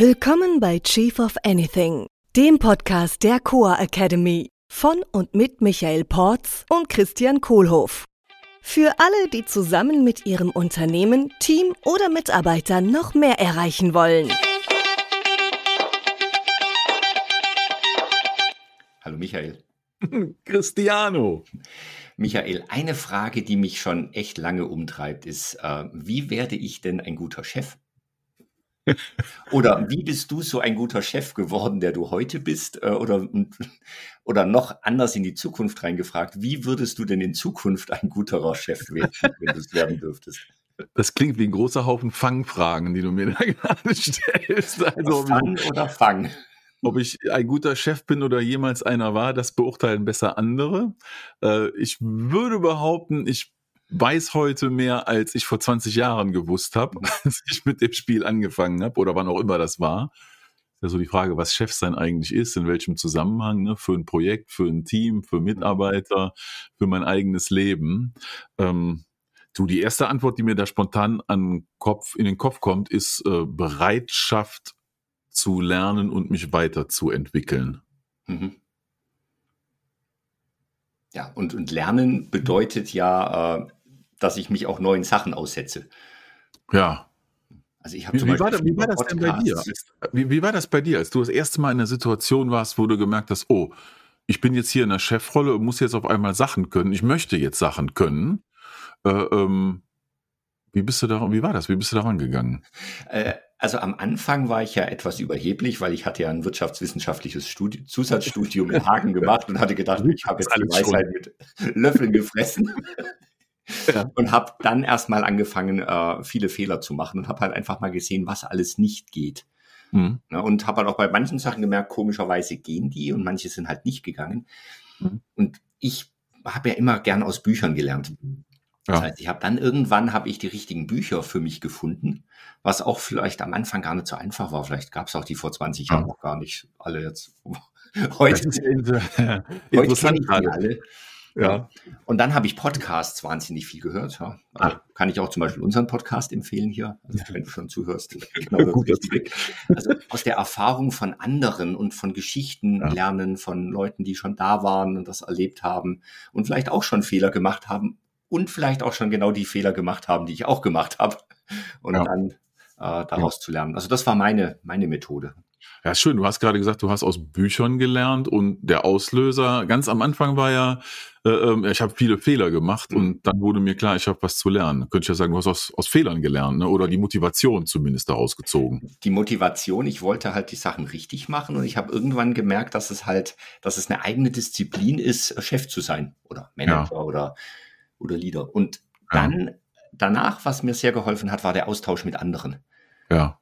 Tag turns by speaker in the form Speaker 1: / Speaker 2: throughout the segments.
Speaker 1: Willkommen bei Chief of Anything, dem Podcast der Coa Academy von und mit Michael Porz und Christian Kohlhoff. Für alle, die zusammen mit ihrem Unternehmen, Team oder Mitarbeitern noch mehr erreichen wollen.
Speaker 2: Hallo Michael.
Speaker 3: Cristiano.
Speaker 2: Michael, eine Frage, die mich schon echt lange umtreibt, ist, äh, wie werde ich denn ein guter Chef? Oder wie bist du so ein guter Chef geworden, der du heute bist? Äh, oder, oder noch anders in die Zukunft reingefragt, wie würdest du denn in Zukunft ein guterer Chef werden, wenn du es werden dürftest?
Speaker 3: Das klingt wie ein großer Haufen Fangfragen, die du mir da gerade stellst.
Speaker 2: Also, Fang oder Fang?
Speaker 3: Ob ich ein guter Chef bin oder jemals einer war, das beurteilen besser andere. Äh, ich würde behaupten, ich weiß heute mehr, als ich vor 20 Jahren gewusst habe, mhm. als ich mit dem Spiel angefangen habe oder wann auch immer das war. Das ist ja so die Frage, was Chefsein eigentlich ist, in welchem Zusammenhang, ne? für ein Projekt, für ein Team, für Mitarbeiter, für mein eigenes Leben. Ähm, du, die erste Antwort, die mir da spontan an Kopf, in den Kopf kommt, ist äh, Bereitschaft zu lernen und mich weiterzuentwickeln. Mhm.
Speaker 2: Ja, und, und Lernen bedeutet ja, äh, dass ich mich auch neuen Sachen aussetze.
Speaker 3: Ja.
Speaker 2: Also ich habe
Speaker 3: wie, wie, war, wie war das denn bei dir? Wie, wie war das bei dir, als du das erste Mal in einer Situation warst, wo du gemerkt hast, oh, ich bin jetzt hier in der Chefrolle und muss jetzt auf einmal Sachen können. Ich möchte jetzt Sachen können. Äh, ähm, wie bist du da, wie war das? Wie bist du daran gegangen?
Speaker 2: Äh, also am Anfang war ich ja etwas überheblich, weil ich hatte ja ein wirtschaftswissenschaftliches Studi Zusatzstudium in Hagen gemacht und hatte gedacht, ich habe jetzt die Weisheit mit Löffeln gefressen. Ja. Und habe dann erstmal angefangen, äh, viele Fehler zu machen und habe halt einfach mal gesehen, was alles nicht geht. Mhm. Ja, und habe halt auch bei manchen Sachen gemerkt, komischerweise gehen die und manche sind halt nicht gegangen. Mhm. Und ich habe ja immer gern aus Büchern gelernt. Das ja. heißt, ich habe dann irgendwann habe ich die richtigen Bücher für mich gefunden, was auch vielleicht am Anfang gar nicht so einfach war. Vielleicht gab es auch die vor 20 Jahren noch gar nicht alle jetzt. heute, heute kenne ich die alle. Ja. Und dann habe ich Podcasts wahnsinnig viel gehört. Ja. Also kann ich auch zum Beispiel unseren Podcast empfehlen hier, also wenn du schon zuhörst. Genau Gut, also aus der Erfahrung von anderen und von Geschichten ja. lernen, von Leuten, die schon da waren und das erlebt haben und vielleicht auch schon Fehler gemacht haben und vielleicht auch schon genau die Fehler gemacht haben, die ich auch gemacht habe. Und ja. dann äh, daraus zu lernen. Also das war meine, meine Methode.
Speaker 3: Ja, schön. Du hast gerade gesagt, du hast aus Büchern gelernt und der Auslöser ganz am Anfang war ja, äh, ähm, ich habe viele Fehler gemacht mhm. und dann wurde mir klar, ich habe was zu lernen. Könnte ich ja sagen, du hast aus, aus Fehlern gelernt ne? oder die Motivation zumindest daraus gezogen.
Speaker 2: Die Motivation, ich wollte halt die Sachen richtig machen und ich habe irgendwann gemerkt, dass es halt, dass es eine eigene Disziplin ist, Chef zu sein oder Manager ja. oder, oder Leader. Und dann ja. danach, was mir sehr geholfen hat, war der Austausch mit anderen.
Speaker 3: Ja.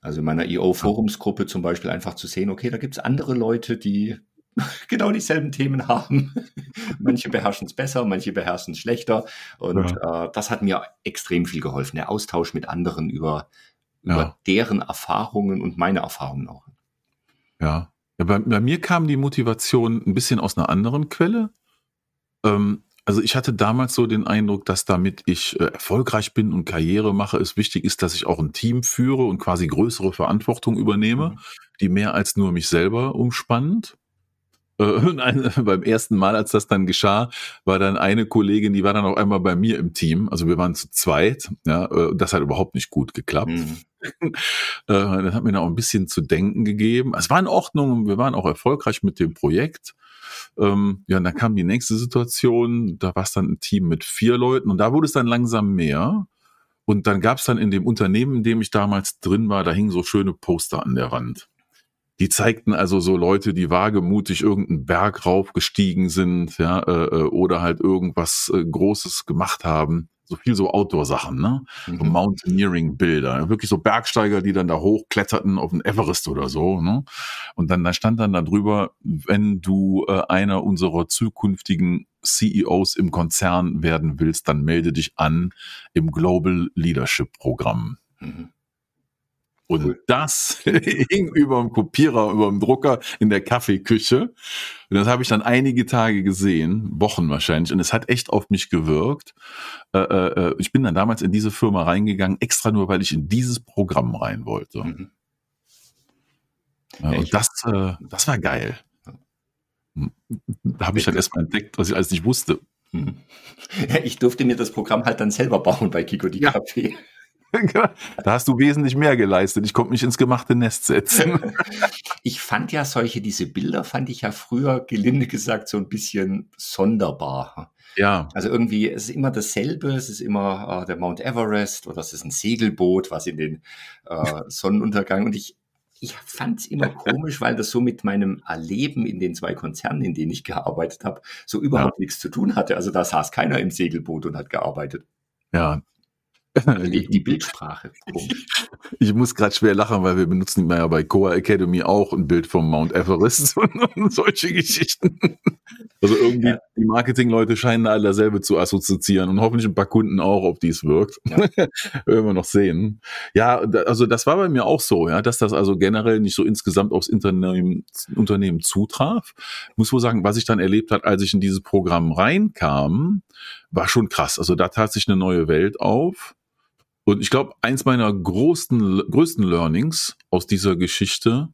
Speaker 2: Also in meiner EO-Forumsgruppe zum Beispiel einfach zu sehen, okay, da gibt es andere Leute, die genau dieselben Themen haben. manche beherrschen es besser, manche beherrschen es schlechter. Und ja. äh, das hat mir extrem viel geholfen. Der Austausch mit anderen über, ja. über deren Erfahrungen und meine Erfahrungen auch.
Speaker 3: Ja. ja bei, bei, mir kam die Motivation ein bisschen aus einer anderen Quelle. Ähm, also ich hatte damals so den Eindruck, dass damit ich äh, erfolgreich bin und Karriere mache, es wichtig ist, dass ich auch ein Team führe und quasi größere Verantwortung übernehme, mhm. die mehr als nur mich selber umspannt. Äh, ein, beim ersten Mal, als das dann geschah, war dann eine Kollegin, die war dann auch einmal bei mir im Team. Also wir waren zu zweit. Ja, äh, das hat überhaupt nicht gut geklappt. Mhm. Äh, das hat mir dann auch ein bisschen zu denken gegeben. Es war in Ordnung. Wir waren auch erfolgreich mit dem Projekt. Ähm, ja, und dann kam die nächste Situation, da war es dann ein Team mit vier Leuten und da wurde es dann langsam mehr. Und dann gab es dann in dem Unternehmen, in dem ich damals drin war, da hingen so schöne Poster an der Wand. Die zeigten also so Leute, die wagemutig irgendeinen Berg raufgestiegen sind, ja, äh, äh oder halt irgendwas äh, Großes gemacht haben so viel so Outdoor-Sachen, ne? Mhm. So Mountaineering-Bilder. Wirklich so Bergsteiger, die dann da hochkletterten auf den Everest oder so, ne? Und dann da stand dann da drüber, wenn du äh, einer unserer zukünftigen CEOs im Konzern werden willst, dann melde dich an im Global Leadership Programm. Mhm. Und cool. das hing über dem Kopierer, über dem Drucker in der Kaffeeküche. Und das habe ich dann einige Tage gesehen, Wochen wahrscheinlich. Und es hat echt auf mich gewirkt. Äh, äh, äh, ich bin dann damals in diese Firma reingegangen, extra nur, weil ich in dieses Programm rein wollte. Mhm. Ja, und das, äh, das war geil. Da habe ich dann erstmal entdeckt, was ich alles nicht wusste.
Speaker 2: Mhm. Ich durfte mir das Programm halt dann selber bauen bei Kiko die ja. Café.
Speaker 3: Da hast du wesentlich mehr geleistet. Ich konnte mich ins gemachte Nest setzen.
Speaker 2: Ich fand ja solche, diese Bilder fand ich ja früher, gelinde gesagt, so ein bisschen sonderbar.
Speaker 3: Ja.
Speaker 2: Also irgendwie, es ist immer dasselbe, es ist immer äh, der Mount Everest oder es ist ein Segelboot, was in den äh, Sonnenuntergang und ich, ich fand es immer komisch, weil das so mit meinem Erleben in den zwei Konzernen, in denen ich gearbeitet habe, so überhaupt ja. nichts zu tun hatte. Also da saß keiner im Segelboot und hat gearbeitet.
Speaker 3: Ja,
Speaker 2: die, die Bildsprache.
Speaker 3: Ich muss gerade schwer lachen, weil wir benutzen ja bei Coa Academy auch ein Bild vom Mount Everest und solche Geschichten. Also irgendwie ja. die Marketingleute scheinen alle dasselbe zu assoziieren und hoffentlich ein paar Kunden auch, ob dies wirkt. Ja. Werden wir noch sehen. Ja, also das war bei mir auch so, ja, dass das also generell nicht so insgesamt aufs Unternehmen, Unternehmen zutraf. Ich muss wohl sagen, was ich dann erlebt hat, als ich in dieses Programm reinkam, war schon krass. Also da tat sich eine neue Welt auf. Und ich glaube, eins meiner größten, größten Learnings aus dieser Geschichte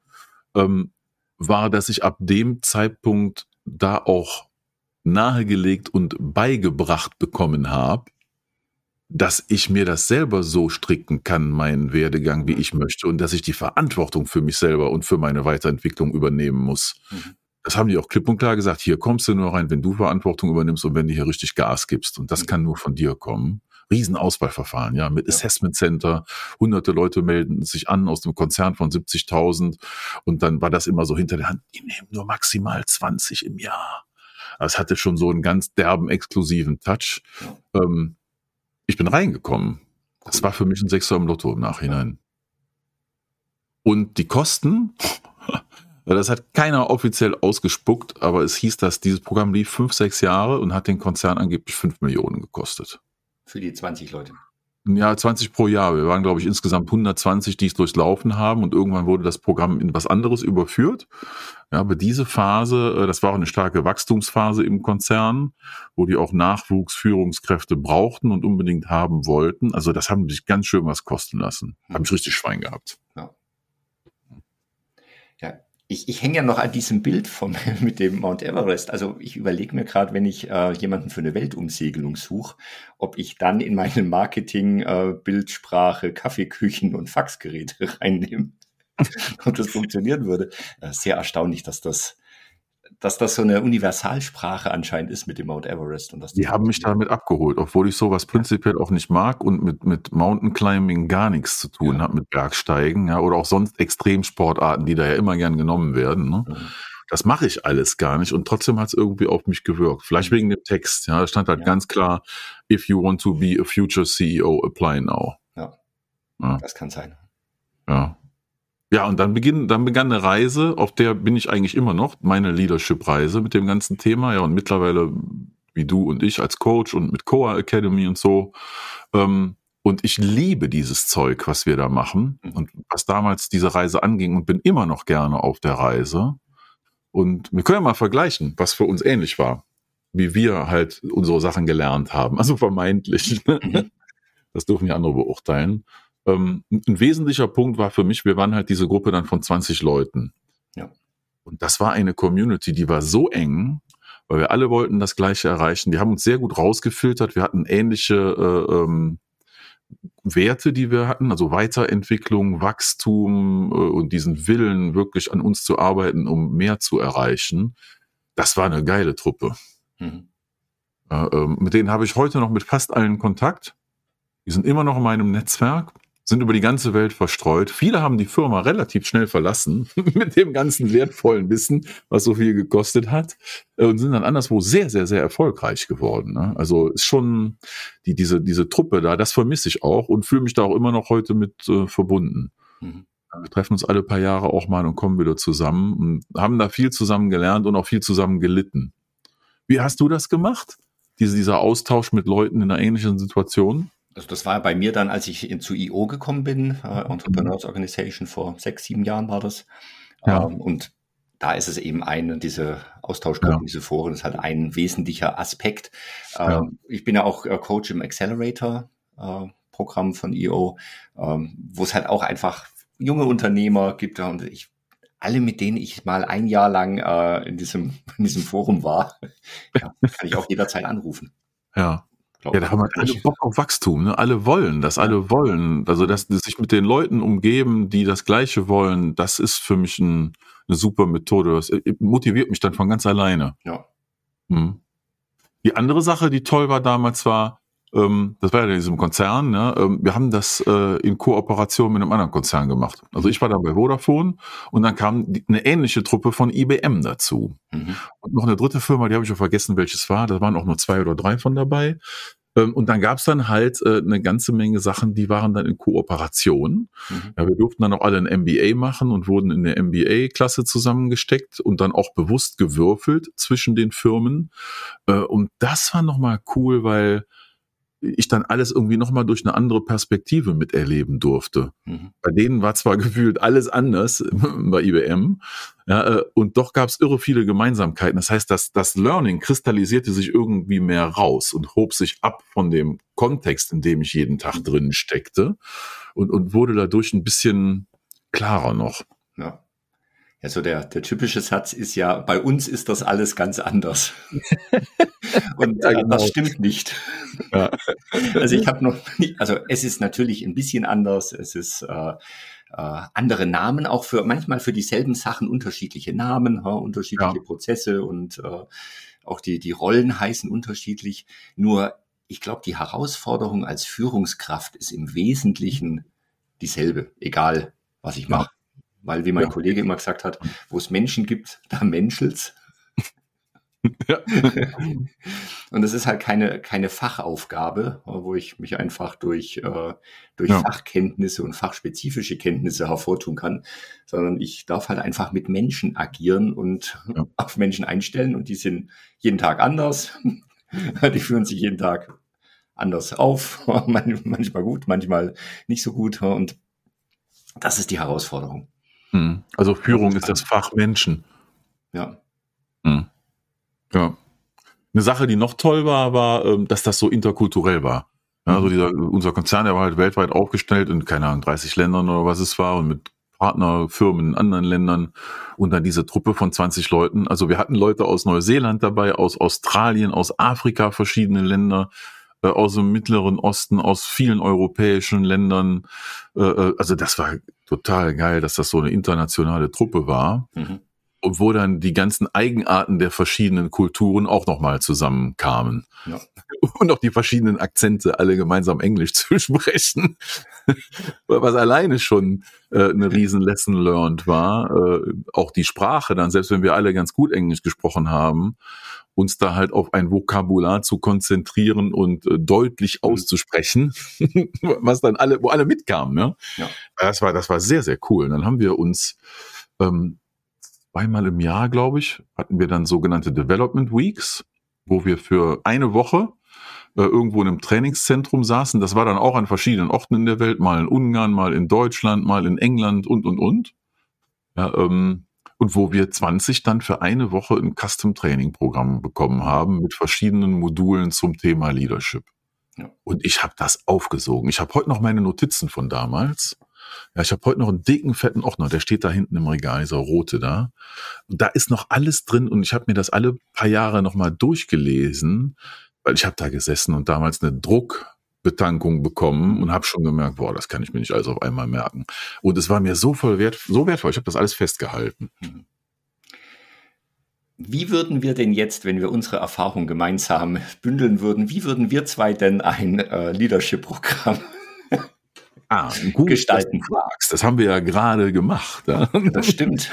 Speaker 3: ähm, war, dass ich ab dem Zeitpunkt da auch nahegelegt und beigebracht bekommen habe, dass ich mir das selber so stricken kann, meinen Werdegang, wie ich möchte, und dass ich die Verantwortung für mich selber und für meine Weiterentwicklung übernehmen muss. Mhm. Das haben die auch klipp und klar gesagt. Hier kommst du nur rein, wenn du Verantwortung übernimmst und wenn du hier richtig Gas gibst. Und das mhm. kann nur von dir kommen. Riesenauswahlverfahren, ja, mit ja. Assessment Center. Hunderte Leute melden sich an aus dem Konzern von 70.000 und dann war das immer so hinter der Hand, die nehmen nur maximal 20 im Jahr. Also es hatte schon so einen ganz derben, exklusiven Touch. Ja. Ähm, ich bin reingekommen. Das war für mich ein Sechser im Lotto im Nachhinein. Und die Kosten, das hat keiner offiziell ausgespuckt, aber es hieß, dass dieses Programm lief fünf, sechs Jahre und hat den Konzern angeblich fünf Millionen gekostet.
Speaker 2: Für die 20 Leute.
Speaker 3: Ja, 20 pro Jahr. Wir waren, glaube ich, insgesamt 120, die es durchlaufen haben und irgendwann wurde das Programm in was anderes überführt. Ja, aber diese Phase, äh, das war auch eine starke Wachstumsphase im Konzern, wo die auch Nachwuchsführungskräfte brauchten und unbedingt haben wollten. Also das haben sich ganz schön was kosten lassen. Habe ich richtig Schwein gehabt.
Speaker 2: Ja ich, ich hänge ja noch an diesem Bild vom, mit dem Mount Everest. Also ich überlege mir gerade, wenn ich äh, jemanden für eine Weltumsegelung suche, ob ich dann in meinem Marketing äh, Kaffeeküchen und Faxgeräte reinnehme. ob das funktionieren würde. Äh, sehr erstaunlich, dass das dass das so eine Universalsprache anscheinend ist mit dem Mount Everest. Und dass
Speaker 3: die haben mich damit abgeholt, obwohl ich sowas prinzipiell auch nicht mag und mit, mit Mountain Climbing gar nichts zu tun ja. habe, mit Bergsteigen ja, oder auch sonst Extremsportarten, die da ja immer gern genommen werden. Ne? Mhm. Das mache ich alles gar nicht und trotzdem hat es irgendwie auf mich gewirkt. Vielleicht mhm. wegen dem Text. Ja, da stand halt ja. ganz klar, if you want to be a future CEO, apply now.
Speaker 2: Ja, ja. das kann sein.
Speaker 3: Ja. Ja, und dann, beginn, dann begann eine Reise, auf der bin ich eigentlich immer noch, meine Leadership-Reise mit dem ganzen Thema. Ja, und mittlerweile, wie du und ich als Coach und mit Coa Academy und so. Ähm, und ich liebe dieses Zeug, was wir da machen mhm. und was damals diese Reise anging und bin immer noch gerne auf der Reise. Und wir können ja mal vergleichen, was für uns ähnlich war, wie wir halt unsere Sachen gelernt haben. Also vermeintlich. Mhm. Das dürfen die andere beurteilen. Ähm, ein wesentlicher Punkt war für mich, wir waren halt diese Gruppe dann von 20 Leuten.
Speaker 2: Ja.
Speaker 3: Und das war eine Community, die war so eng, weil wir alle wollten das Gleiche erreichen. Die haben uns sehr gut rausgefiltert. Wir hatten ähnliche äh, ähm, Werte, die wir hatten, also Weiterentwicklung, Wachstum äh, und diesen Willen, wirklich an uns zu arbeiten, um mehr zu erreichen. Das war eine geile Truppe. Mhm. Äh, mit denen habe ich heute noch mit fast allen Kontakt. Die sind immer noch in meinem Netzwerk sind über die ganze Welt verstreut. Viele haben die Firma relativ schnell verlassen mit dem ganzen wertvollen Wissen, was so viel gekostet hat, äh, und sind dann anderswo sehr, sehr, sehr erfolgreich geworden. Ne? Also ist schon die, diese, diese Truppe da, das vermisse ich auch und fühle mich da auch immer noch heute mit äh, verbunden. Mhm. Wir treffen uns alle paar Jahre auch mal und kommen wieder zusammen und haben da viel zusammen gelernt und auch viel zusammen gelitten. Wie hast du das gemacht? Diese, dieser Austausch mit Leuten in einer ähnlichen Situation?
Speaker 2: Also das war bei mir dann, als ich in, zu IO gekommen bin, äh, Entrepreneurs Organization vor sechs, sieben Jahren war das. Ja. Ähm, und da ist es eben ein, diese Austauschgruppen, ja. diese Foren ist halt ein wesentlicher Aspekt. Ja. Ähm, ich bin ja auch äh, Coach im Accelerator äh, Programm von IO, ähm, wo es halt auch einfach junge Unternehmer gibt und ich alle, mit denen ich mal ein Jahr lang äh, in, diesem, in diesem Forum war, ja, kann ich auch jederzeit anrufen.
Speaker 3: Ja. Ja, da haben wir alle Bock auf Wachstum. Ne? Alle wollen das, alle wollen. Also, dass sich mit den Leuten umgeben, die das Gleiche wollen, das ist für mich ein, eine super Methode. Das äh, motiviert mich dann von ganz alleine.
Speaker 2: Ja.
Speaker 3: Hm. Die andere Sache, die toll war damals, war, ähm, das war ja in diesem Konzern, ne? ähm, wir haben das äh, in Kooperation mit einem anderen Konzern gemacht. Also ich war da bei Vodafone und dann kam die, eine ähnliche Truppe von IBM dazu. Mhm. Und noch eine dritte Firma, die habe ich auch vergessen, welches war. Da waren auch nur zwei oder drei von dabei. Ähm, und dann gab es dann halt äh, eine ganze Menge Sachen, die waren dann in Kooperation. Mhm. Ja, wir durften dann auch alle ein MBA machen und wurden in der MBA-Klasse zusammengesteckt und dann auch bewusst gewürfelt zwischen den Firmen. Äh, und das war nochmal cool, weil ich dann alles irgendwie nochmal durch eine andere Perspektive miterleben durfte. Mhm. Bei denen war zwar gefühlt alles anders bei IBM, ja, äh, und doch gab es irre viele Gemeinsamkeiten. Das heißt, dass das Learning kristallisierte sich irgendwie mehr raus und hob sich ab von dem Kontext, in dem ich jeden Tag drin steckte und, und wurde dadurch ein bisschen klarer noch.
Speaker 2: Ja. Also der, der typische Satz ist ja, bei uns ist das alles ganz anders. Und ja, genau. das stimmt nicht. Ja. Also ich habe noch, also es ist natürlich ein bisschen anders. Es ist äh, äh, andere Namen, auch für manchmal für dieselben Sachen unterschiedliche Namen, ha, unterschiedliche ja. Prozesse und äh, auch die, die Rollen heißen unterschiedlich. Nur ich glaube, die Herausforderung als Führungskraft ist im Wesentlichen dieselbe, egal was ich mache. Weil, wie mein ja. Kollege immer gesagt hat, wo es Menschen gibt, da menschelt's. Ja. und es ist halt keine, keine Fachaufgabe, wo ich mich einfach durch, äh, durch ja. Fachkenntnisse und fachspezifische Kenntnisse hervortun kann, sondern ich darf halt einfach mit Menschen agieren und ja. auf Menschen einstellen und die sind jeden Tag anders. die führen sich jeden Tag anders auf, manchmal gut, manchmal nicht so gut und das ist die Herausforderung.
Speaker 3: Hm. Also Führung ist das Fach Menschen.
Speaker 2: Ja.
Speaker 3: Hm. Ja. Eine Sache, die noch toll war, war, ähm, dass das so interkulturell war. Also dieser, unser Konzern, der war halt weltweit aufgestellt in, keine Ahnung, 30 Ländern oder was es war und mit Partnerfirmen in anderen Ländern und dann diese Truppe von 20 Leuten. Also wir hatten Leute aus Neuseeland dabei, aus Australien, aus Afrika, verschiedene Länder, äh, aus dem Mittleren Osten, aus vielen europäischen Ländern. Äh, äh, also das war total geil, dass das so eine internationale Truppe war. Mhm. Und wo dann die ganzen Eigenarten der verschiedenen Kulturen auch nochmal zusammenkamen. Ja. Und auch die verschiedenen Akzente alle gemeinsam Englisch zu sprechen. Was alleine schon äh, eine riesen Lesson learned war. Äh, auch die Sprache dann, selbst wenn wir alle ganz gut Englisch gesprochen haben, uns da halt auf ein Vokabular zu konzentrieren und äh, deutlich mhm. auszusprechen, was dann alle, wo alle mitkamen. Ne? Ja. Das war, das war sehr, sehr cool. Und dann haben wir uns ähm, zweimal im Jahr, glaube ich, hatten wir dann sogenannte Development Weeks, wo wir für eine Woche äh, irgendwo in einem Trainingszentrum saßen. Das war dann auch an verschiedenen Orten in der Welt, mal in Ungarn, mal in Deutschland, mal in England und und und. Ja, ähm, und wo wir 20 dann für eine Woche ein Custom Training Programm bekommen haben mit verschiedenen Modulen zum Thema Leadership. Ja. Und ich habe das aufgesogen. Ich habe heute noch meine Notizen von damals. Ja, ich habe heute noch einen dicken, fetten Ordner, der steht da hinten im Regal, dieser rote da. Und da ist noch alles drin und ich habe mir das alle paar Jahre nochmal durchgelesen, weil ich habe da gesessen und damals eine Druck, Betankung bekommen und habe schon gemerkt, boah, das kann ich mir nicht alles auf einmal merken. Und es war mir so voll wert, so wertvoll. Ich habe das alles festgehalten.
Speaker 2: Wie würden wir denn jetzt, wenn wir unsere Erfahrung gemeinsam bündeln würden, wie würden wir zwei denn ein äh, Leadership-Programm
Speaker 3: ah, gut, gestalten?
Speaker 2: Das, das haben wir ja gerade gemacht. Ja? Das stimmt.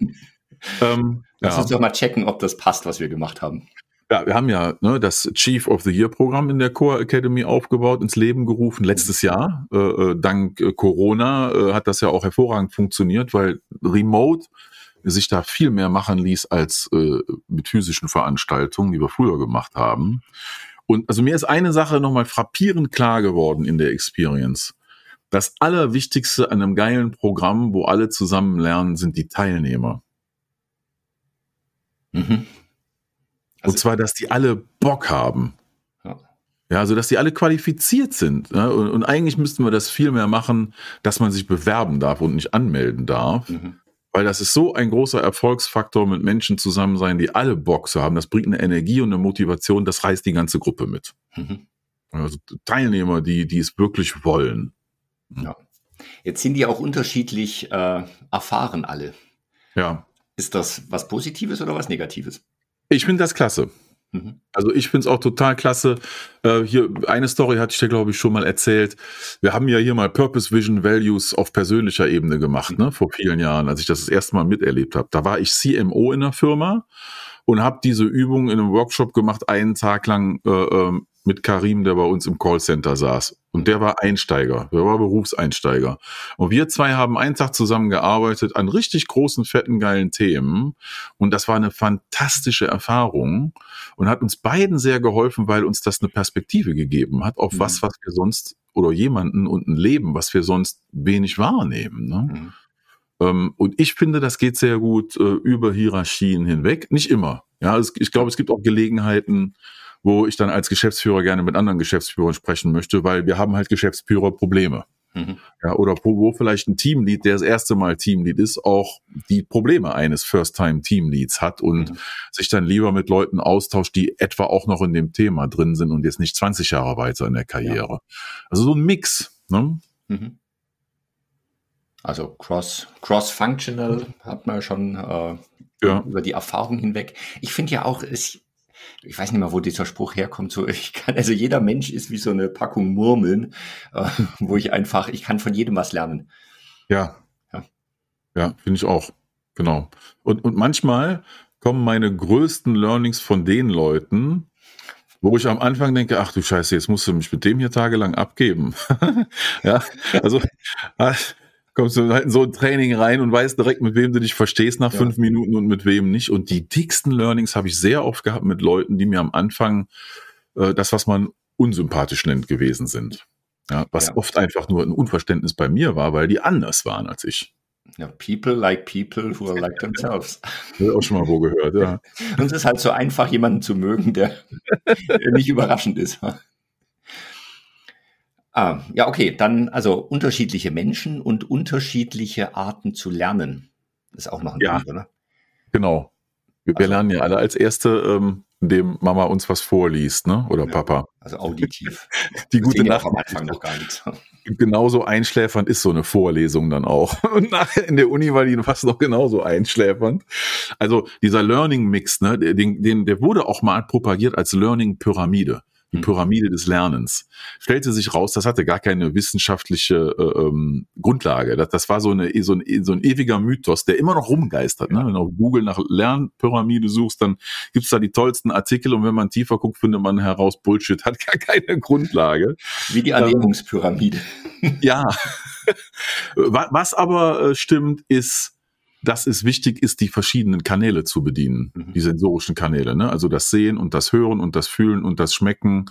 Speaker 2: ähm, Lass ja. uns doch mal checken, ob das passt, was wir gemacht haben.
Speaker 3: Ja, wir haben ja ne, das Chief of the Year Programm in der Core Academy aufgebaut, ins Leben gerufen letztes Jahr. Äh, äh, dank äh, Corona äh, hat das ja auch hervorragend funktioniert, weil Remote sich da viel mehr machen ließ als äh, mit physischen Veranstaltungen, die wir früher gemacht haben. Und also mir ist eine Sache nochmal frappierend klar geworden in der Experience. Das Allerwichtigste an einem geilen Programm, wo alle zusammen lernen, sind die Teilnehmer. Mhm. Also und zwar, dass die alle Bock haben. Ja. Ja, also dass die alle qualifiziert sind. Ne? Und, und, eigentlich müssten wir das viel mehr machen, dass man sich bewerben darf und nicht anmelden darf. Mhm. weil das ist so ein großer Erfolgsfaktor, mit Menschen zusammen sein, die alle Bock zu haben. Das bringt eine Energie und eine Motivation, das reißt die ganze Gruppe mit. Mhm. Also Teilnehmer, die, die es wirklich wollen.
Speaker 2: Ja. Jetzt sind die auch unterschiedlich äh, erfahren alle.
Speaker 3: Ja.
Speaker 2: Ist das was Positives oder was Negatives?
Speaker 3: Ich finde das klasse. Mhm. Also ich finde es auch total klasse. Äh, hier eine Story hatte ich dir, glaube ich, schon mal erzählt. Wir haben ja hier mal Purpose Vision Values auf persönlicher Ebene gemacht, ne, vor vielen Jahren, als ich das das erste Mal miterlebt habe. Da war ich CMO in der Firma und habe diese Übung in einem Workshop gemacht, einen Tag lang äh, ähm, mit Karim, der bei uns im Callcenter saß. Und der war Einsteiger, der war Berufseinsteiger. Und wir zwei haben einen Tag zusammen gearbeitet an richtig großen, fetten, geilen Themen. Und das war eine fantastische Erfahrung und hat uns beiden sehr geholfen, weil uns das eine Perspektive gegeben hat auf mhm. was, was wir sonst oder jemanden und ein Leben, was wir sonst wenig wahrnehmen. Ne? Mhm. Ähm, und ich finde, das geht sehr gut äh, über Hierarchien hinweg. Nicht immer. Ja, es, ich glaube, es gibt auch Gelegenheiten, wo ich dann als Geschäftsführer gerne mit anderen Geschäftsführern sprechen möchte, weil wir haben halt Geschäftsführerprobleme. Mhm. Ja, oder wo, vielleicht ein Teamlead, der das erste Mal Teamlead ist, auch die Probleme eines First-Time-Teamleads hat und mhm. sich dann lieber mit Leuten austauscht, die etwa auch noch in dem Thema drin sind und jetzt nicht 20 Jahre weiter in der Karriere. Ja. Also so ein Mix. Ne? Mhm.
Speaker 2: Also cross, cross-functional hat man schon äh, ja. über die Erfahrung hinweg. Ich finde ja auch, es, ich weiß nicht mehr, wo dieser Spruch herkommt, so ich kann, also jeder Mensch ist wie so eine Packung Murmeln, äh, wo ich einfach, ich kann von jedem was lernen.
Speaker 3: Ja. Ja, ja finde ich auch. Genau. Und, und manchmal kommen meine größten Learnings von den Leuten, wo ich am Anfang denke, ach du Scheiße, jetzt musst du mich mit dem hier tagelang abgeben. ja, also ah, kommst du halt in so ein Training rein und weißt direkt, mit wem du dich verstehst nach ja. fünf Minuten und mit wem nicht. Und die dicksten Learnings habe ich sehr oft gehabt mit Leuten, die mir am Anfang äh, das, was man unsympathisch nennt, gewesen sind. Ja, was ja. oft einfach nur ein Unverständnis bei mir war, weil die anders waren als ich.
Speaker 2: Ja, people like people who are like themselves.
Speaker 3: Das auch schon mal wo gehört, ja.
Speaker 2: Und es ist halt so einfach, jemanden zu mögen, der, der nicht überraschend ist. Ah, ja, okay, dann also unterschiedliche Menschen und unterschiedliche Arten zu lernen. ist auch noch ein
Speaker 3: ja, Punkt, oder? Genau. Wir, also, lernen ja alle als Erste, ähm, indem Mama uns was vorliest, ne? Oder ja, Papa.
Speaker 2: Also auditiv.
Speaker 3: Die gute Nacht.
Speaker 2: Am Anfang noch gar nichts.
Speaker 3: Genauso einschläfernd ist so eine Vorlesung dann auch. Und nachher in der Uni war die fast noch genauso einschläfernd. Also dieser Learning Mix, ne, den, den, der wurde auch mal propagiert als Learning Pyramide die mhm. Pyramide des Lernens. Stellte sich raus, das hatte gar keine wissenschaftliche äh, ähm, Grundlage. Das, das war so, eine, so, ein, so ein ewiger Mythos, der immer noch rumgeistert. Ne? Wenn du auf Google nach Lernpyramide suchst, dann gibt's da die tollsten Artikel und wenn man tiefer guckt, findet man heraus, Bullshit hat gar keine Grundlage.
Speaker 2: Wie die Ernährungspyramide.
Speaker 3: ja. Was aber äh, stimmt, ist, dass es wichtig ist, die verschiedenen Kanäle zu bedienen, mhm. die sensorischen Kanäle. Ne? Also das Sehen und das Hören und das Fühlen und das Schmecken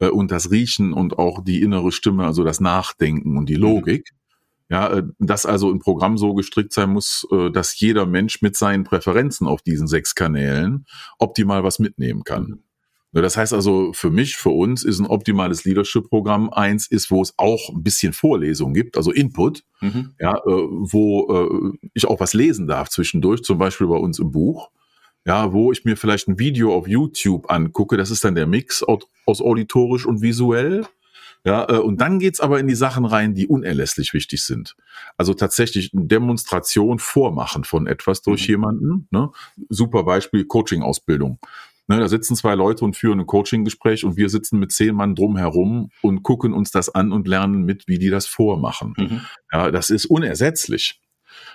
Speaker 3: äh, und das Riechen und auch die innere Stimme, also das Nachdenken und die mhm. Logik. Mhm. Ja, äh, dass also ein Programm so gestrickt sein muss, äh, dass jeder Mensch mit seinen Präferenzen auf diesen sechs Kanälen optimal was mitnehmen kann. Ne, das heißt also, für mich, für uns ist ein optimales Leadership-Programm eins ist, wo es auch ein bisschen Vorlesung gibt, also Input, mhm. ja, äh, wo äh, ich auch was lesen darf zwischendurch, zum Beispiel bei uns im Buch, ja, wo ich mir vielleicht ein Video auf YouTube angucke, das ist dann der Mix aus auditorisch und visuell. Ja, äh, und dann geht's aber in die Sachen rein, die unerlässlich wichtig sind. Also tatsächlich eine Demonstration vormachen von etwas durch mhm. jemanden. Ne? Super Beispiel Coaching-Ausbildung. Ne, da sitzen zwei Leute und führen ein Coaching-Gespräch und wir sitzen mit zehn Mann drumherum und gucken uns das an und lernen mit, wie die das vormachen. Mhm. Ja, das ist unersetzlich.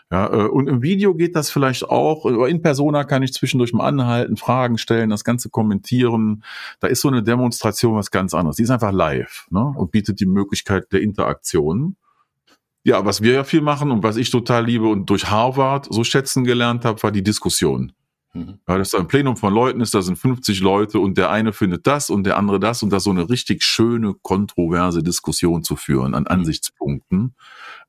Speaker 3: Ja, äh, und im Video geht das vielleicht auch. In Persona kann ich zwischendurch mal anhalten, Fragen stellen, das Ganze kommentieren. Da ist so eine Demonstration was ganz anderes. Die ist einfach live ne? und bietet die Möglichkeit der Interaktion. Ja, was wir ja viel machen und was ich total liebe und durch Harvard so schätzen gelernt habe, war die Diskussion. Mhm. Ja, dass da ein Plenum von Leuten ist, da sind 50 Leute und der eine findet das und der andere das und da so eine richtig schöne, kontroverse Diskussion zu führen an mhm. Ansichtspunkten.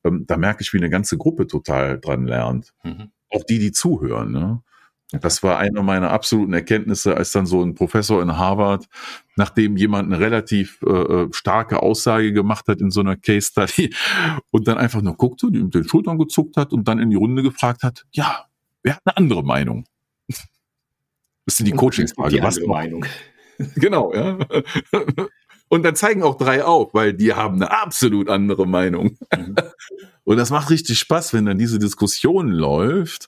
Speaker 3: Ähm, da merke ich, wie eine ganze Gruppe total dran lernt. Mhm. Auch die, die zuhören. Ne? Das war eine meiner absoluten Erkenntnisse, als dann so ein Professor in Harvard, nachdem jemand eine relativ äh, äh starke Aussage gemacht hat in so einer Case Study und dann einfach nur guckte, mit den Schultern gezuckt hat und dann in die Runde gefragt hat, ja, wer hat eine andere Meinung? Das sind die Coachingsfrage.
Speaker 2: Was Meinung?
Speaker 3: Genau, ja. Und dann zeigen auch drei auf, weil die haben eine absolut andere Meinung. Mhm. Und das macht richtig Spaß, wenn dann diese Diskussion läuft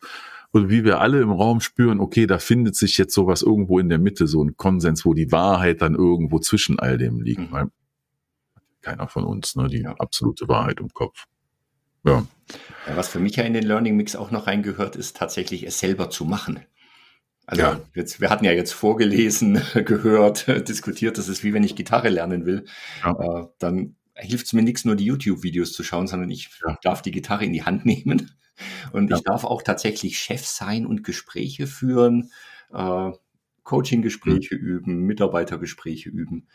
Speaker 3: und wie wir alle im Raum spüren, okay, da findet sich jetzt sowas irgendwo in der Mitte, so ein Konsens, wo die Wahrheit dann irgendwo zwischen all dem liegt. Mhm. Weil keiner von uns, ne, die absolute Wahrheit im Kopf.
Speaker 2: Ja. ja. Was für mich ja in den Learning Mix auch noch reingehört, ist tatsächlich es selber zu machen. Also ja. jetzt, wir hatten ja jetzt vorgelesen, gehört, diskutiert, das ist wie wenn ich Gitarre lernen will. Ja. Äh, dann hilft es mir nichts, nur die YouTube-Videos zu schauen, sondern ich ja. darf die Gitarre in die Hand nehmen und ich darf auch tatsächlich Chef sein und Gespräche führen, äh, Coaching-Gespräche mhm. üben, Mitarbeitergespräche üben.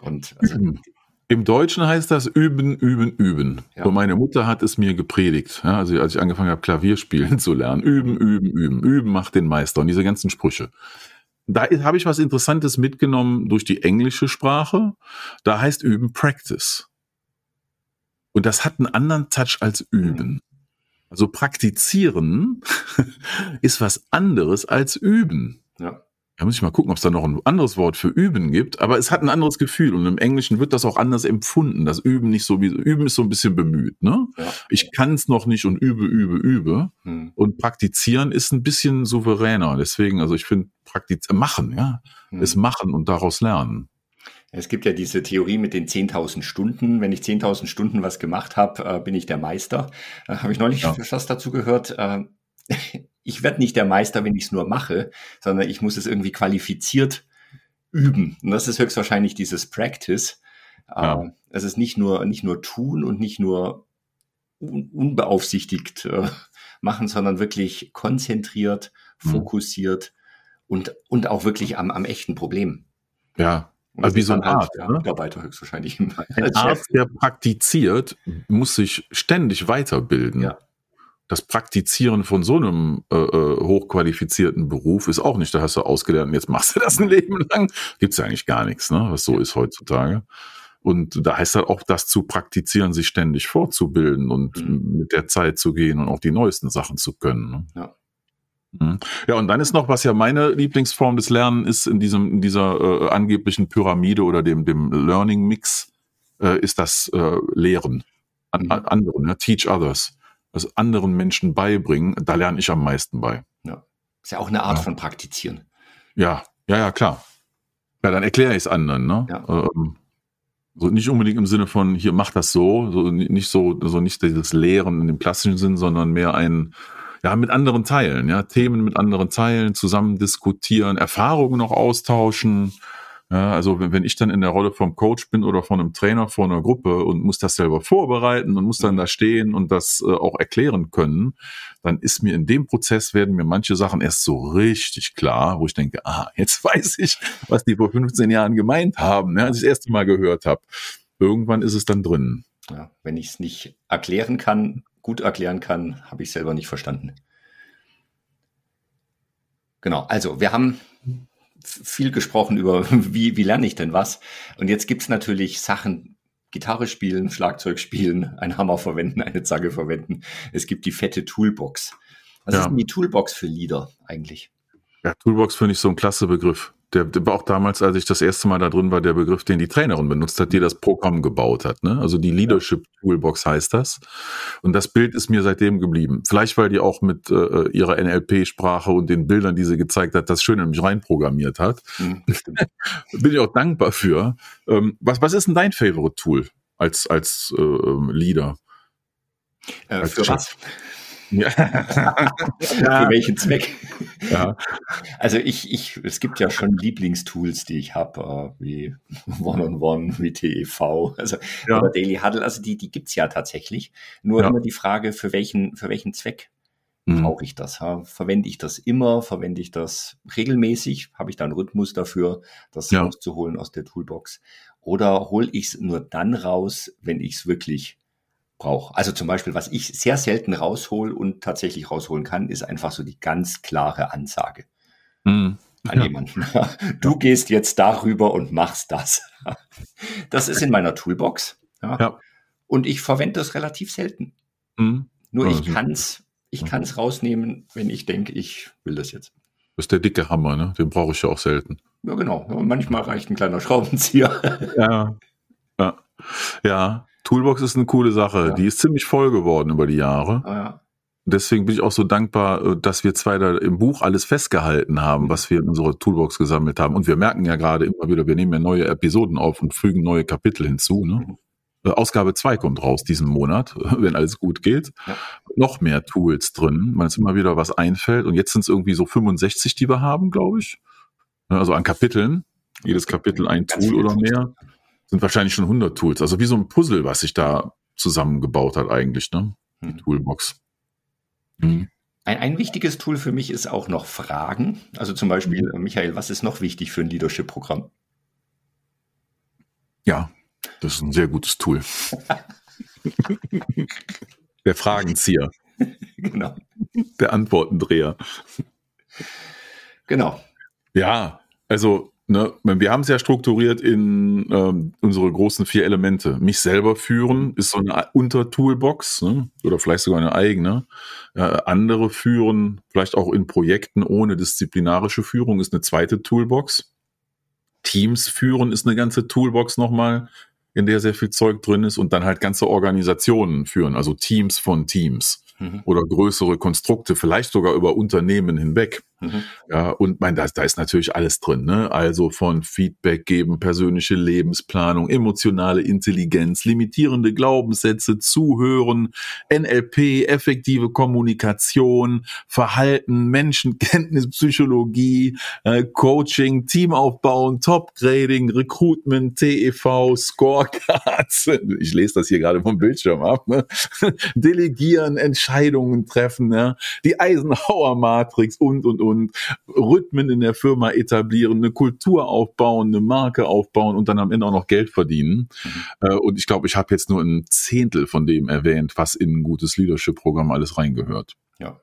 Speaker 2: Und also,
Speaker 3: mhm. Im Deutschen heißt das üben, üben, üben. Ja. So meine Mutter hat es mir gepredigt. Ja, also als ich angefangen habe, Klavier spielen zu lernen. Üben, üben, üben. Üben macht den Meister. Und diese ganzen Sprüche. Da habe ich was Interessantes mitgenommen durch die englische Sprache. Da heißt üben Practice. Und das hat einen anderen Touch als üben. Also praktizieren ist was anderes als üben. Ja. Da muss ich mal gucken, ob es da noch ein anderes Wort für üben gibt, aber es hat ein anderes Gefühl und im Englischen wird das auch anders empfunden. Das Üben nicht so wie Üben ist so ein bisschen bemüht. Ne? Ja. Ich kann es noch nicht und übe, übe, übe. Hm. Und praktizieren ist ein bisschen souveräner. Deswegen, also ich finde, praktiz machen, ja, hm. ist machen und daraus lernen.
Speaker 2: Es gibt ja diese Theorie mit den 10.000 Stunden. Wenn ich 10.000 Stunden was gemacht habe, äh, bin ich der Meister. Äh, habe ich neulich ja. was dazu gehört. Ich werde nicht der Meister, wenn ich es nur mache, sondern ich muss es irgendwie qualifiziert üben. Und das ist höchstwahrscheinlich dieses Practice. Ja. Äh, es ist nicht nur, nicht nur tun und nicht nur un unbeaufsichtigt äh, machen, sondern wirklich konzentriert, mhm. fokussiert und, und auch wirklich am, am echten Problem.
Speaker 3: Ja, also wie so ein Arzt.
Speaker 2: Halt, ne? Mitarbeiter höchstwahrscheinlich.
Speaker 3: Ein Arzt, der praktiziert, muss sich ständig weiterbilden. Ja das Praktizieren von so einem äh, äh, hochqualifizierten Beruf ist auch nicht, da hast du ausgelernt und jetzt machst du das ein Leben lang. Gibt's ja eigentlich gar nichts, ne, was so ist heutzutage. Und da heißt halt auch, das zu praktizieren, sich ständig fortzubilden und mhm. mit der Zeit zu gehen und auch die neuesten Sachen zu können. Ne? Ja. Mhm. Ja, und dann ist noch, was ja meine Lieblingsform des Lernen ist, in diesem, in dieser äh, angeblichen Pyramide oder dem, dem Learning Mix, äh, ist das äh, Lehren an, mhm. an anderen, ne? Teach Others also anderen Menschen beibringen, da lerne ich am meisten bei.
Speaker 2: Ja. Ist ja auch eine Art ja. von Praktizieren.
Speaker 3: Ja, ja, ja, klar. Ja, dann erkläre ich es anderen, ne? Ja. Ähm, so nicht unbedingt im Sinne von, hier mach das so, so nicht so, so nicht dieses Lehren in dem klassischen Sinn, sondern mehr ein, ja, mit anderen teilen, ja, Themen mit anderen teilen, zusammen diskutieren, Erfahrungen noch austauschen, ja, also wenn, wenn ich dann in der Rolle vom Coach bin oder von einem Trainer vor einer Gruppe und muss das selber vorbereiten und muss dann da stehen und das äh, auch erklären können, dann ist mir in dem Prozess werden mir manche Sachen erst so richtig klar, wo ich denke, ah, jetzt weiß ich, was die vor 15 Jahren gemeint haben, ja, als ich das erste Mal gehört habe. Irgendwann ist es dann drin.
Speaker 2: Ja, wenn ich es nicht erklären kann, gut erklären kann, habe ich selber nicht verstanden. Genau, also wir haben viel gesprochen über, wie, wie lerne ich denn was? Und jetzt gibt's natürlich Sachen, Gitarre spielen, Schlagzeug spielen, ein Hammer verwenden, eine Zange verwenden. Es gibt die fette Toolbox. Was ja. ist denn die Toolbox für Lieder eigentlich?
Speaker 3: Ja, Toolbox finde ich so ein klasse Begriff. Der, der, war auch damals, als ich das erste Mal da drin war, der Begriff, den die Trainerin benutzt hat, die das Programm gebaut hat. Ne? Also die Leadership Toolbox heißt das. Und das Bild ist mir seitdem geblieben. Vielleicht, weil die auch mit äh, ihrer NLP-Sprache und den Bildern, die sie gezeigt hat, das schön in mich reinprogrammiert hat. Mhm. Bin ich auch dankbar für. Ähm, was, was ist denn dein Favorite Tool als, als äh, Leader?
Speaker 2: Äh, als für was? Ja. Für welchen Zweck? Ja. Also ich, ich, es gibt ja schon Lieblingstools, die ich habe, äh, wie One-on-One, wie TEV, also ja. oder Daily Huddle, also die, die gibt's ja tatsächlich. Nur ja. immer die Frage, für welchen, für welchen Zweck mhm. brauche ich das? Ja? Verwende ich das immer? Verwende ich das regelmäßig? Habe ich da einen Rhythmus dafür, das rauszuholen aus der Toolbox? Oder hole ich es nur dann raus, wenn ich es wirklich brauche. Also zum Beispiel, was ich sehr selten raushol und tatsächlich rausholen kann, ist einfach so die ganz klare Ansage mhm. an ja. jemanden. Du gehst jetzt darüber und machst das. Das ist in meiner Toolbox. Ja. ja. Und ich verwende das relativ selten. Mhm. Nur ich kann es ich kann's rausnehmen, wenn ich denke, ich will das jetzt.
Speaker 3: Das ist der dicke Hammer, ne? Den brauche ich ja auch selten.
Speaker 2: Ja, genau. manchmal reicht ein kleiner Schraubenzieher.
Speaker 3: Ja. Ja. ja. Toolbox ist eine coole Sache. Ja. Die ist ziemlich voll geworden über die Jahre. Ah, ja. Deswegen bin ich auch so dankbar, äh, dass wir zwei da im Buch alles festgehalten haben, was wir in unserer Toolbox gesammelt haben. Und wir merken ja gerade immer wieder, wir nehmen ja neue Episoden auf und fügen neue Kapitel hinzu. Ne? Mhm. Äh, Ausgabe 2 kommt raus diesen Monat, wenn alles gut geht. Ja. Noch mehr Tools drin, weil es immer wieder was einfällt. Und jetzt sind es irgendwie so 65, die wir haben, glaube ich. Also an Kapiteln. Jedes Kapitel ein Tool oder mehr sind wahrscheinlich schon 100 Tools. Also wie so ein Puzzle, was sich da zusammengebaut hat eigentlich, ne? Die hm. Toolbox.
Speaker 2: Mhm. Ein, ein wichtiges Tool für mich ist auch noch Fragen. Also zum Beispiel, mhm. Michael, was ist noch wichtig für ein Leadership-Programm?
Speaker 3: Ja, das ist ein sehr gutes Tool. Der Fragenzieher. Genau. Der Antwortendreher.
Speaker 2: Genau.
Speaker 3: Ja, also Ne, wir haben es ja strukturiert in ähm, unsere großen vier Elemente. Mich selber führen ist so eine Untertoolbox ne? oder vielleicht sogar eine eigene. Äh, andere führen vielleicht auch in Projekten ohne disziplinarische Führung ist eine zweite Toolbox. Teams führen ist eine ganze Toolbox nochmal, in der sehr viel Zeug drin ist und dann halt ganze Organisationen führen, also Teams von Teams mhm. oder größere Konstrukte, vielleicht sogar über Unternehmen hinweg. Mhm. Ja, und mein, da, da ist natürlich alles drin, ne? Also von Feedback geben, persönliche Lebensplanung, emotionale Intelligenz, limitierende Glaubenssätze, Zuhören, NLP, effektive Kommunikation, Verhalten, Menschenkenntnis, Psychologie, äh, Coaching, Teamaufbauen, Topgrading, Recruitment, TEV, Scorecards. Ich lese das hier gerade vom Bildschirm ab. Ne? Delegieren, Entscheidungen treffen, ja? die Eisenhower Matrix und und und und Rhythmen in der Firma etablieren, eine Kultur aufbauen, eine Marke aufbauen und dann am Ende auch noch Geld verdienen. Mhm. und ich glaube, ich habe jetzt nur ein Zehntel von dem erwähnt, was in ein gutes Leadership-Programm alles reingehört.
Speaker 2: Ja.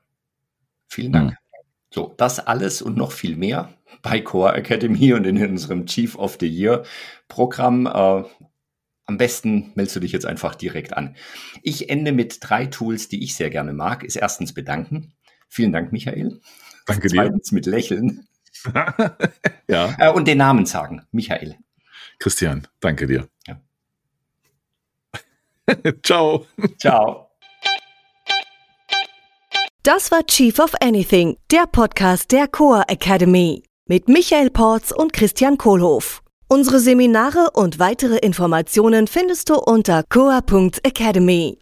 Speaker 2: Vielen Dank. Mhm. So, das alles und noch viel mehr bei Core Academy und in unserem Chief of the Year Programm. Äh, am besten meldest du dich jetzt einfach direkt an. Ich ende mit drei Tools, die ich sehr gerne mag. Ist erstens bedanken. Vielen Dank, Michael.
Speaker 3: Danke dir. Zweitens
Speaker 2: mit Lächeln.
Speaker 3: ja.
Speaker 2: Äh, und den Namen sagen, Michael.
Speaker 3: Christian, danke dir. Ja. Ciao.
Speaker 2: Ciao.
Speaker 1: Das war Chief of Anything, der Podcast der Coa Academy mit Michael Porz und Christian Kohlhoff. Unsere Seminare und weitere Informationen findest du unter coa.academy.